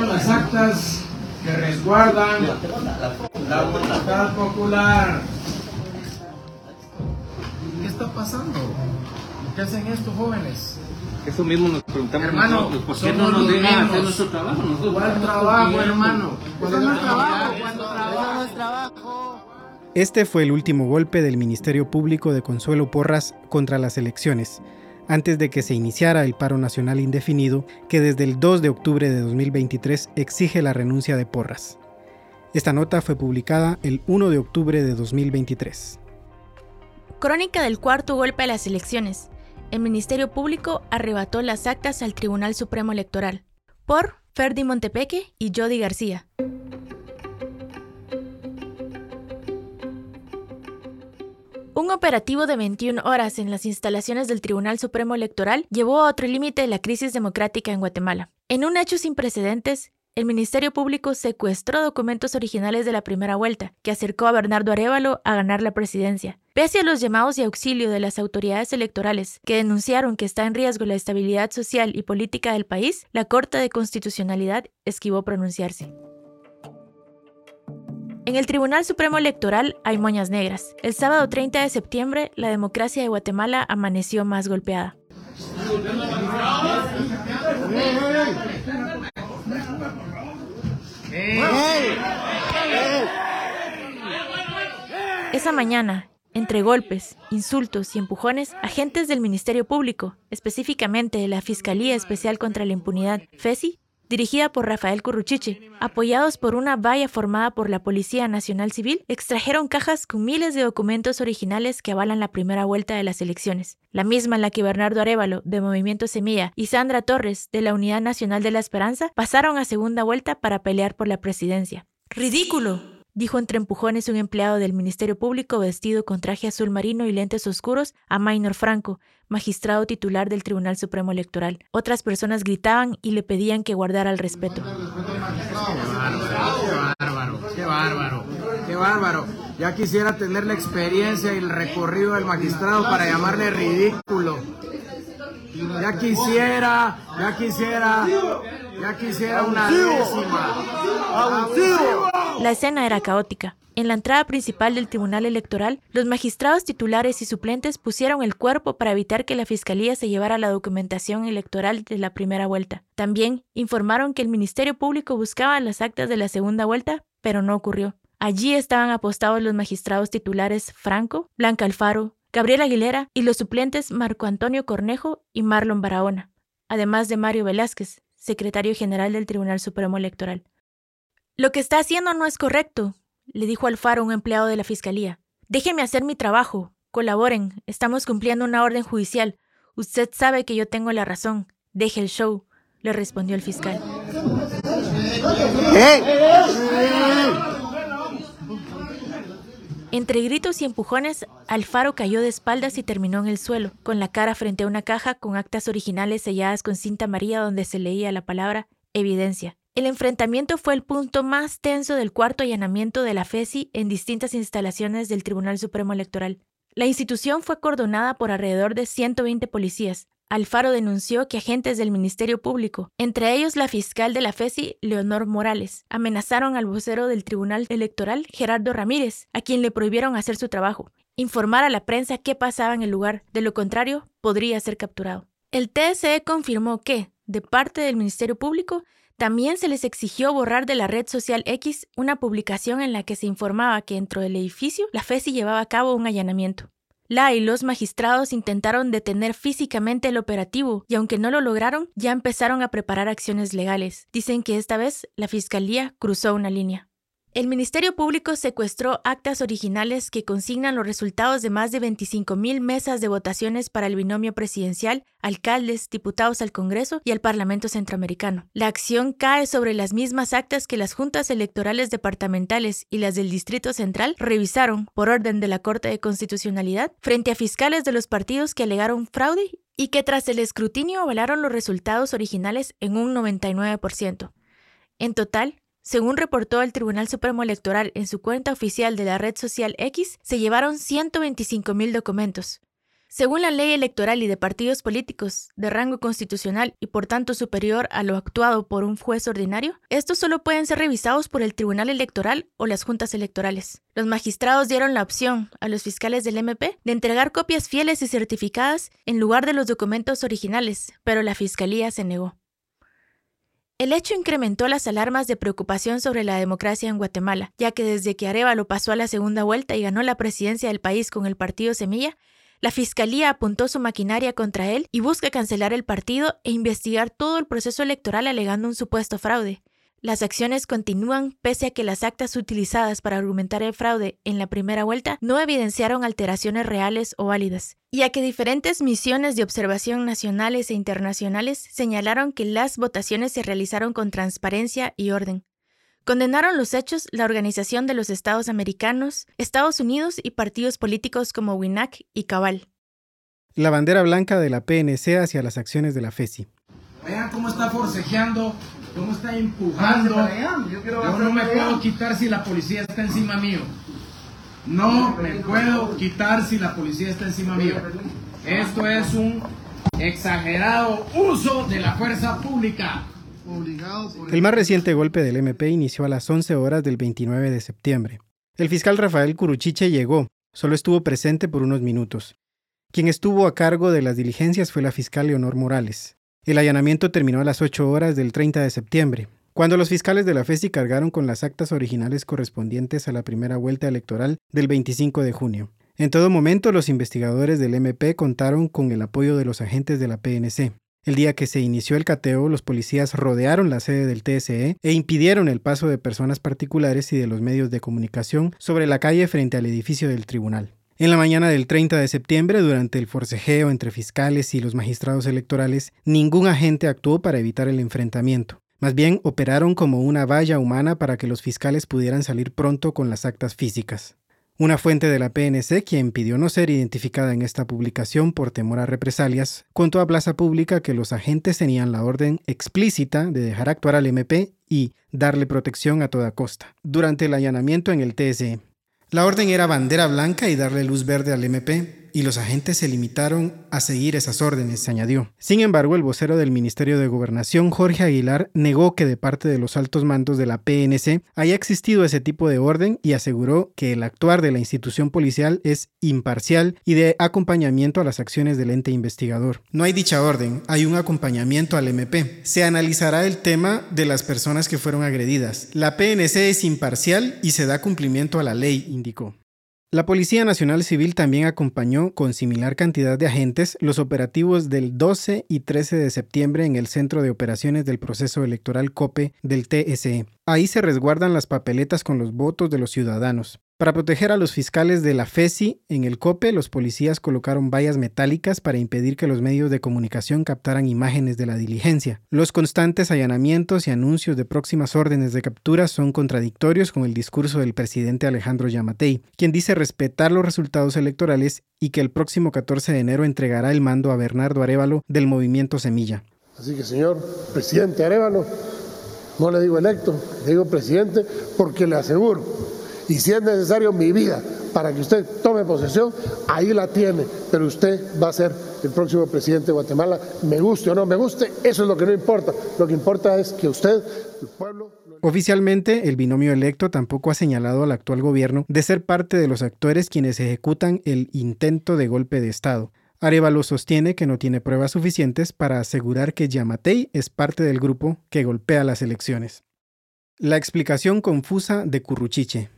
llevan las actas que resguardan la voluntad popular. ¿Qué está pasando? ¿Qué hacen estos jóvenes? Eso mismo nos preguntamos Hermano, nosotros, ¿por qué no nos dejan hacer nuestro trabajo? Nosotros ¿Cuál trabajo, hermano? ¿Cuál es es trabajo, es trabajo. Este fue el último golpe del Ministerio Público de Consuelo Porras contra las elecciones, antes de que se iniciara el paro nacional indefinido que desde el 2 de octubre de 2023 exige la renuncia de Porras. Esta nota fue publicada el 1 de octubre de 2023. Crónica del cuarto golpe a las elecciones. El Ministerio Público arrebató las actas al Tribunal Supremo Electoral. Por Ferdi Montepeque y Jody García. Un operativo de 21 horas en las instalaciones del Tribunal Supremo Electoral llevó a otro límite la crisis democrática en Guatemala. En un hecho sin precedentes, el Ministerio Público secuestró documentos originales de la primera vuelta, que acercó a Bernardo Arevalo a ganar la presidencia. Pese a los llamados y auxilio de las autoridades electorales, que denunciaron que está en riesgo la estabilidad social y política del país, la Corte de Constitucionalidad esquivó pronunciarse. En el Tribunal Supremo Electoral hay moñas negras. El sábado 30 de septiembre, la democracia de Guatemala amaneció más golpeada. Esa mañana, entre golpes, insultos y empujones, agentes del Ministerio Público, específicamente de la Fiscalía Especial contra la Impunidad, FESI, dirigida por Rafael Curruchiche, apoyados por una valla formada por la Policía Nacional Civil, extrajeron cajas con miles de documentos originales que avalan la primera vuelta de las elecciones, la misma en la que Bernardo Arevalo, de Movimiento Semilla, y Sandra Torres, de la Unidad Nacional de la Esperanza, pasaron a segunda vuelta para pelear por la presidencia. ¡Ridículo! Dijo entre empujones un empleado del Ministerio Público vestido con traje azul marino y lentes oscuros a Maynor Franco, magistrado titular del Tribunal Supremo Electoral. Otras personas gritaban y le pedían que guardara el respeto. Qué bárbaro, qué bárbaro, qué bárbaro. Ya quisiera tener la experiencia y el recorrido del magistrado para llamarle ridículo. Ya quisiera, ya quisiera, ya quisiera una décima. La escena era caótica. En la entrada principal del Tribunal Electoral, los magistrados titulares y suplentes pusieron el cuerpo para evitar que la Fiscalía se llevara la documentación electoral de la primera vuelta. También informaron que el Ministerio Público buscaba las actas de la segunda vuelta, pero no ocurrió. Allí estaban apostados los magistrados titulares Franco, Blanca Alfaro, Gabriel Aguilera y los suplentes Marco Antonio Cornejo y Marlon Barahona, además de Mario Velázquez, secretario general del Tribunal Supremo Electoral. Lo que está haciendo no es correcto, le dijo Alfaro un empleado de la Fiscalía. Déjeme hacer mi trabajo. Colaboren. Estamos cumpliendo una orden judicial. Usted sabe que yo tengo la razón. Deje el show, le respondió el fiscal. Entre gritos y empujones, Alfaro cayó de espaldas y terminó en el suelo, con la cara frente a una caja con actas originales selladas con cinta amarilla donde se leía la palabra evidencia. El enfrentamiento fue el punto más tenso del cuarto allanamiento de la FESI en distintas instalaciones del Tribunal Supremo Electoral. La institución fue cordonada por alrededor de 120 policías. Alfaro denunció que agentes del Ministerio Público, entre ellos la fiscal de la FESI, Leonor Morales, amenazaron al vocero del Tribunal Electoral, Gerardo Ramírez, a quien le prohibieron hacer su trabajo, informar a la prensa qué pasaba en el lugar, de lo contrario, podría ser capturado. El TSE confirmó que, de parte del Ministerio Público, también se les exigió borrar de la red social X una publicación en la que se informaba que dentro del edificio la FESI llevaba a cabo un allanamiento. La y los magistrados intentaron detener físicamente el operativo y aunque no lo lograron, ya empezaron a preparar acciones legales. Dicen que esta vez la Fiscalía cruzó una línea. El Ministerio Público secuestró actas originales que consignan los resultados de más de 25.000 mesas de votaciones para el binomio presidencial, alcaldes, diputados al Congreso y al Parlamento Centroamericano. La acción cae sobre las mismas actas que las juntas electorales departamentales y las del Distrito Central revisaron, por orden de la Corte de Constitucionalidad, frente a fiscales de los partidos que alegaron fraude y que tras el escrutinio avalaron los resultados originales en un 99%. En total, según reportó el Tribunal Supremo Electoral en su cuenta oficial de la red social X, se llevaron 125 mil documentos. Según la ley electoral y de partidos políticos de rango constitucional y por tanto superior a lo actuado por un juez ordinario, estos solo pueden ser revisados por el Tribunal Electoral o las juntas electorales. Los magistrados dieron la opción a los fiscales del MP de entregar copias fieles y certificadas en lugar de los documentos originales, pero la Fiscalía se negó. El hecho incrementó las alarmas de preocupación sobre la democracia en Guatemala, ya que desde que Arevalo pasó a la segunda vuelta y ganó la presidencia del país con el partido Semilla, la Fiscalía apuntó su maquinaria contra él y busca cancelar el partido e investigar todo el proceso electoral alegando un supuesto fraude. Las acciones continúan pese a que las actas utilizadas para argumentar el fraude en la primera vuelta no evidenciaron alteraciones reales o válidas, y a que diferentes misiones de observación nacionales e internacionales señalaron que las votaciones se realizaron con transparencia y orden. Condenaron los hechos la Organización de los Estados Americanos, Estados Unidos y partidos políticos como WINAC y Cabal. La bandera blanca de la PNC hacia las acciones de la FESI. Vean cómo está forcejeando, cómo está empujando. Yo no me puedo quitar si la policía está encima mío. No me puedo quitar si la policía está encima mío. Esto es un exagerado uso de la fuerza pública. El más reciente golpe del MP inició a las 11 horas del 29 de septiembre. El fiscal Rafael Curuchiche llegó, solo estuvo presente por unos minutos. Quien estuvo a cargo de las diligencias fue la fiscal Leonor Morales. El allanamiento terminó a las 8 horas del 30 de septiembre, cuando los fiscales de la FESI cargaron con las actas originales correspondientes a la primera vuelta electoral del 25 de junio. En todo momento, los investigadores del MP contaron con el apoyo de los agentes de la PNC. El día que se inició el cateo, los policías rodearon la sede del TSE e impidieron el paso de personas particulares y de los medios de comunicación sobre la calle frente al edificio del tribunal. En la mañana del 30 de septiembre, durante el forcejeo entre fiscales y los magistrados electorales, ningún agente actuó para evitar el enfrentamiento. Más bien operaron como una valla humana para que los fiscales pudieran salir pronto con las actas físicas. Una fuente de la PNC, quien pidió no ser identificada en esta publicación por temor a represalias, contó a Plaza Pública que los agentes tenían la orden explícita de dejar actuar al MP y darle protección a toda costa. Durante el allanamiento en el TSE, la orden era bandera blanca y darle luz verde al MP, y los agentes se limitaron a seguir esas órdenes, añadió. Sin embargo, el vocero del Ministerio de Gobernación, Jorge Aguilar, negó que de parte de los altos mandos de la PNC haya existido ese tipo de orden y aseguró que el actuar de la institución policial es imparcial y de acompañamiento a las acciones del ente investigador. No hay dicha orden, hay un acompañamiento al MP. Se analizará el tema de las personas que fueron agredidas. La PNC es imparcial y se da cumplimiento a la ley, indicó. La Policía Nacional Civil también acompañó con similar cantidad de agentes los operativos del 12 y 13 de septiembre en el Centro de Operaciones del Proceso Electoral COPE del TSE. Ahí se resguardan las papeletas con los votos de los ciudadanos. Para proteger a los fiscales de la FESI, en el COPE los policías colocaron vallas metálicas para impedir que los medios de comunicación captaran imágenes de la diligencia. Los constantes allanamientos y anuncios de próximas órdenes de captura son contradictorios con el discurso del presidente Alejandro Yamatei, quien dice respetar los resultados electorales y que el próximo 14 de enero entregará el mando a Bernardo Arevalo del movimiento Semilla. Así que, señor presidente Arevalo, no le digo electo, le digo presidente porque le aseguro. Y si es necesario mi vida para que usted tome posesión, ahí la tiene, pero usted va a ser el próximo presidente de Guatemala, me guste o no me guste, eso es lo que no importa, lo que importa es que usted, el pueblo... Oficialmente, el binomio electo tampoco ha señalado al actual gobierno de ser parte de los actores quienes ejecutan el intento de golpe de Estado. Arevalo sostiene que no tiene pruebas suficientes para asegurar que Yamatei es parte del grupo que golpea las elecciones. La explicación confusa de Curruchiche.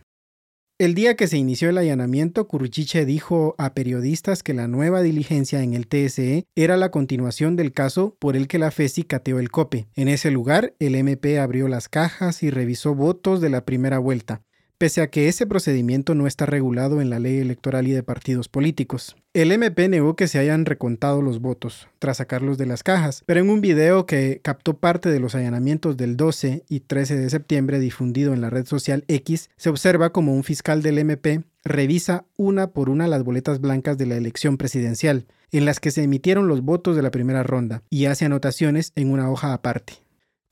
El día que se inició el allanamiento, Curruchiche dijo a periodistas que la nueva diligencia en el TSE era la continuación del caso por el que la FESI cateó el COPE. En ese lugar, el MP abrió las cajas y revisó votos de la primera vuelta pese a que ese procedimiento no está regulado en la ley electoral y de partidos políticos. El MP negó que se hayan recontado los votos, tras sacarlos de las cajas, pero en un video que captó parte de los allanamientos del 12 y 13 de septiembre difundido en la red social X, se observa como un fiscal del MP revisa una por una las boletas blancas de la elección presidencial, en las que se emitieron los votos de la primera ronda, y hace anotaciones en una hoja aparte.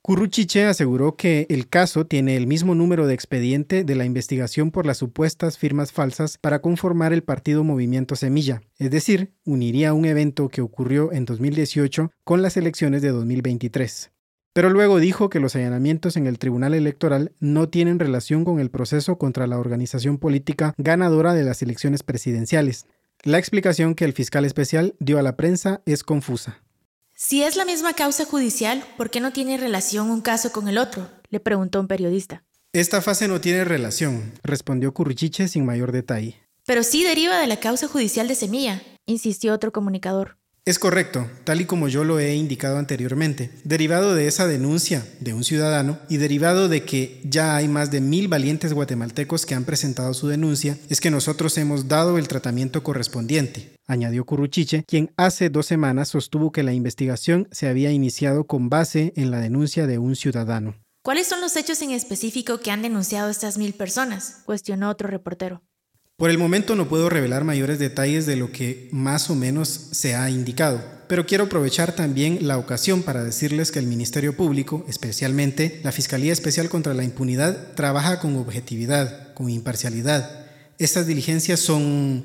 Curruchiche aseguró que el caso tiene el mismo número de expediente de la investigación por las supuestas firmas falsas para conformar el partido Movimiento Semilla, es decir, uniría un evento que ocurrió en 2018 con las elecciones de 2023. Pero luego dijo que los allanamientos en el Tribunal Electoral no tienen relación con el proceso contra la organización política ganadora de las elecciones presidenciales. La explicación que el fiscal especial dio a la prensa es confusa. Si es la misma causa judicial, ¿por qué no tiene relación un caso con el otro? le preguntó un periodista. Esta fase no tiene relación, respondió Currichiche sin mayor detalle. Pero sí deriva de la causa judicial de Semilla, insistió otro comunicador. Es correcto, tal y como yo lo he indicado anteriormente, derivado de esa denuncia de un ciudadano y derivado de que ya hay más de mil valientes guatemaltecos que han presentado su denuncia, es que nosotros hemos dado el tratamiento correspondiente, añadió Curruchiche, quien hace dos semanas sostuvo que la investigación se había iniciado con base en la denuncia de un ciudadano. ¿Cuáles son los hechos en específico que han denunciado estas mil personas? cuestionó otro reportero. Por el momento no puedo revelar mayores detalles de lo que más o menos se ha indicado, pero quiero aprovechar también la ocasión para decirles que el Ministerio Público, especialmente la Fiscalía Especial contra la Impunidad, trabaja con objetividad, con imparcialidad. Estas diligencias son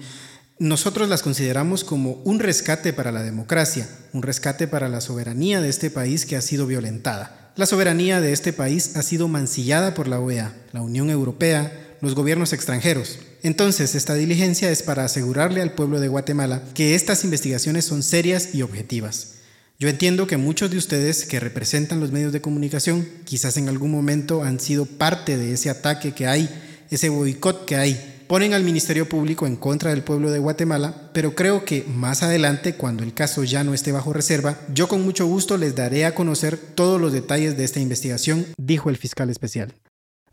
nosotros las consideramos como un rescate para la democracia, un rescate para la soberanía de este país que ha sido violentada. La soberanía de este país ha sido mancillada por la OEA, la Unión Europea, los gobiernos extranjeros. Entonces, esta diligencia es para asegurarle al pueblo de Guatemala que estas investigaciones son serias y objetivas. Yo entiendo que muchos de ustedes que representan los medios de comunicación quizás en algún momento han sido parte de ese ataque que hay, ese boicot que hay. Ponen al Ministerio Público en contra del pueblo de Guatemala, pero creo que más adelante, cuando el caso ya no esté bajo reserva, yo con mucho gusto les daré a conocer todos los detalles de esta investigación, dijo el fiscal especial.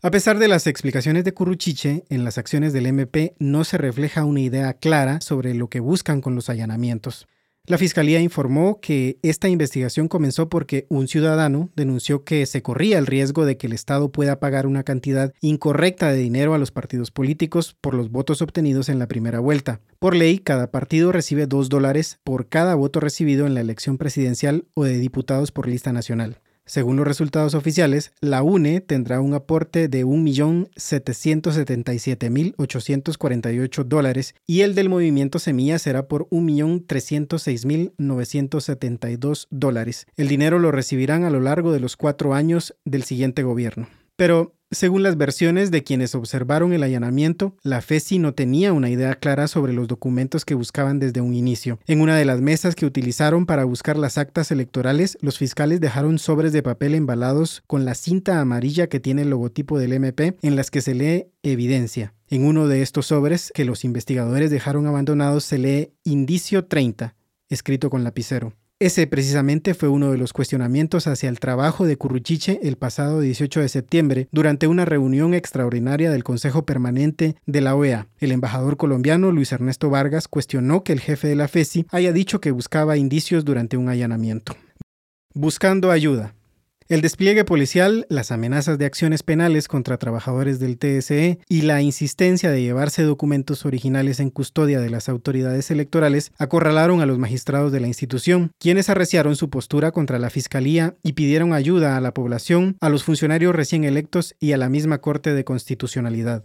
A pesar de las explicaciones de Curruchiche, en las acciones del MP no se refleja una idea clara sobre lo que buscan con los allanamientos. La Fiscalía informó que esta investigación comenzó porque un ciudadano denunció que se corría el riesgo de que el Estado pueda pagar una cantidad incorrecta de dinero a los partidos políticos por los votos obtenidos en la primera vuelta. Por ley, cada partido recibe dos dólares por cada voto recibido en la elección presidencial o de diputados por lista nacional. Según los resultados oficiales, la UNE tendrá un aporte de 1.777.848 dólares y el del movimiento Semilla será por 1.306.972 dólares. El dinero lo recibirán a lo largo de los cuatro años del siguiente gobierno. Pero según las versiones de quienes observaron el allanamiento, la FESI no tenía una idea clara sobre los documentos que buscaban desde un inicio. En una de las mesas que utilizaron para buscar las actas electorales, los fiscales dejaron sobres de papel embalados con la cinta amarilla que tiene el logotipo del MP en las que se lee evidencia. En uno de estos sobres que los investigadores dejaron abandonados se lee Indicio 30, escrito con lapicero. Ese precisamente fue uno de los cuestionamientos hacia el trabajo de Curruchiche el pasado 18 de septiembre durante una reunión extraordinaria del Consejo Permanente de la OEA. El embajador colombiano Luis Ernesto Vargas cuestionó que el jefe de la FESI haya dicho que buscaba indicios durante un allanamiento. Buscando ayuda. El despliegue policial, las amenazas de acciones penales contra trabajadores del TSE y la insistencia de llevarse documentos originales en custodia de las autoridades electorales acorralaron a los magistrados de la institución, quienes arreciaron su postura contra la Fiscalía y pidieron ayuda a la población, a los funcionarios recién electos y a la misma Corte de Constitucionalidad.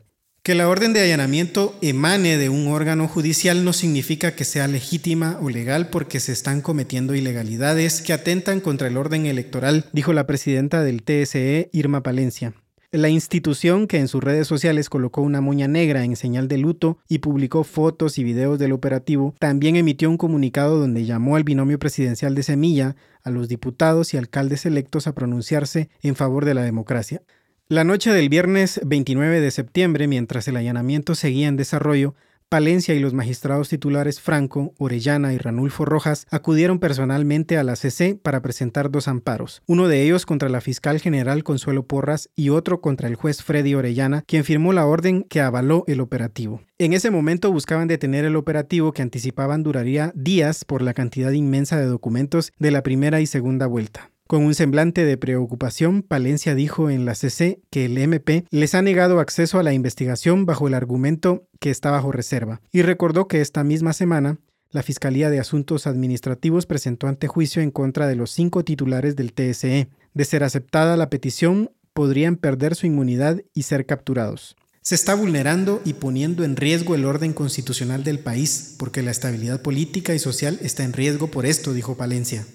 Que la orden de allanamiento emane de un órgano judicial no significa que sea legítima o legal porque se están cometiendo ilegalidades que atentan contra el orden electoral, dijo la presidenta del TSE, Irma Palencia. La institución, que en sus redes sociales colocó una moña negra en señal de luto y publicó fotos y videos del operativo, también emitió un comunicado donde llamó al binomio presidencial de Semilla, a los diputados y alcaldes electos a pronunciarse en favor de la democracia. La noche del viernes 29 de septiembre, mientras el allanamiento seguía en desarrollo, Palencia y los magistrados titulares Franco, Orellana y Ranulfo Rojas acudieron personalmente a la CC para presentar dos amparos, uno de ellos contra la fiscal general Consuelo Porras y otro contra el juez Freddy Orellana, quien firmó la orden que avaló el operativo. En ese momento buscaban detener el operativo que anticipaban duraría días por la cantidad inmensa de documentos de la primera y segunda vuelta. Con un semblante de preocupación, Palencia dijo en la CC que el MP les ha negado acceso a la investigación bajo el argumento que está bajo reserva, y recordó que esta misma semana la Fiscalía de Asuntos Administrativos presentó ante juicio en contra de los cinco titulares del TSE. De ser aceptada la petición, podrían perder su inmunidad y ser capturados. Se está vulnerando y poniendo en riesgo el orden constitucional del país, porque la estabilidad política y social está en riesgo por esto, dijo Palencia.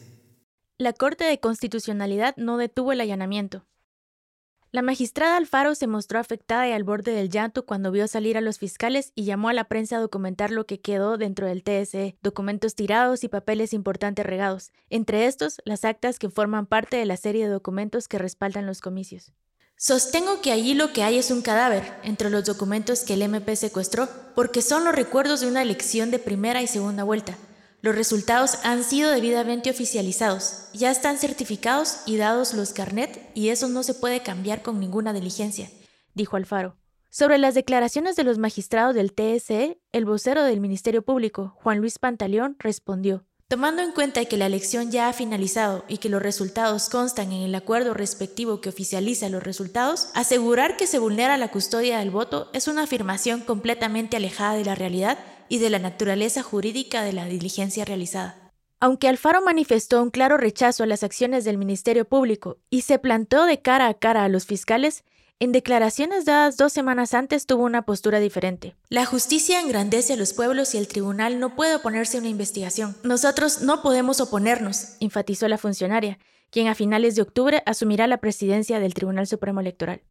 La Corte de Constitucionalidad no detuvo el allanamiento. La magistrada Alfaro se mostró afectada y al borde del llanto cuando vio salir a los fiscales y llamó a la prensa a documentar lo que quedó dentro del TSE, documentos tirados y papeles importantes regados, entre estos las actas que forman parte de la serie de documentos que respaldan los comicios. Sostengo que allí lo que hay es un cadáver entre los documentos que el MP secuestró, porque son los recuerdos de una elección de primera y segunda vuelta, los resultados han sido debidamente oficializados, ya están certificados y dados los carnet y eso no se puede cambiar con ninguna diligencia, dijo Alfaro. Sobre las declaraciones de los magistrados del TSE, el vocero del Ministerio Público, Juan Luis Pantaleón, respondió. Tomando en cuenta que la elección ya ha finalizado y que los resultados constan en el acuerdo respectivo que oficializa los resultados, asegurar que se vulnera la custodia del voto es una afirmación completamente alejada de la realidad y de la naturaleza jurídica de la diligencia realizada. Aunque Alfaro manifestó un claro rechazo a las acciones del Ministerio Público y se plantó de cara a cara a los fiscales, en declaraciones dadas dos semanas antes tuvo una postura diferente. La justicia engrandece a los pueblos y el tribunal no puede oponerse a una investigación. Nosotros no podemos oponernos, enfatizó la funcionaria, quien a finales de octubre asumirá la presidencia del Tribunal Supremo Electoral.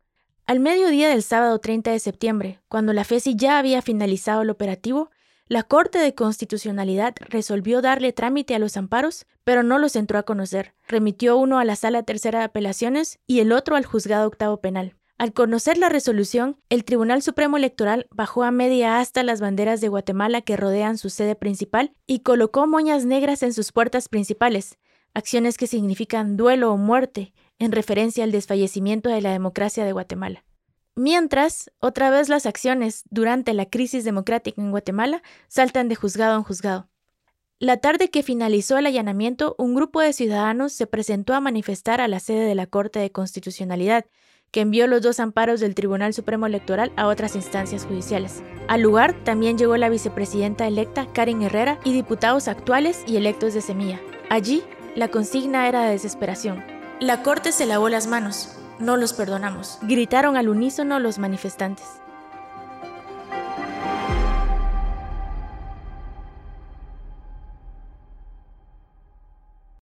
Al mediodía del sábado 30 de septiembre, cuando la FESI ya había finalizado el operativo, la Corte de Constitucionalidad resolvió darle trámite a los amparos, pero no los entró a conocer. Remitió uno a la Sala Tercera de Apelaciones y el otro al Juzgado Octavo Penal. Al conocer la resolución, el Tribunal Supremo Electoral bajó a media asta las banderas de Guatemala que rodean su sede principal y colocó moñas negras en sus puertas principales, acciones que significan duelo o muerte, en referencia al desfallecimiento de la democracia de Guatemala. Mientras, otra vez las acciones durante la crisis democrática en Guatemala saltan de juzgado en juzgado. La tarde que finalizó el allanamiento, un grupo de ciudadanos se presentó a manifestar a la sede de la Corte de Constitucionalidad, que envió los dos amparos del Tribunal Supremo Electoral a otras instancias judiciales. Al lugar también llegó la vicepresidenta electa Karen Herrera y diputados actuales y electos de Semilla. Allí, la consigna era de desesperación. La Corte se lavó las manos, no los perdonamos, gritaron al unísono los manifestantes.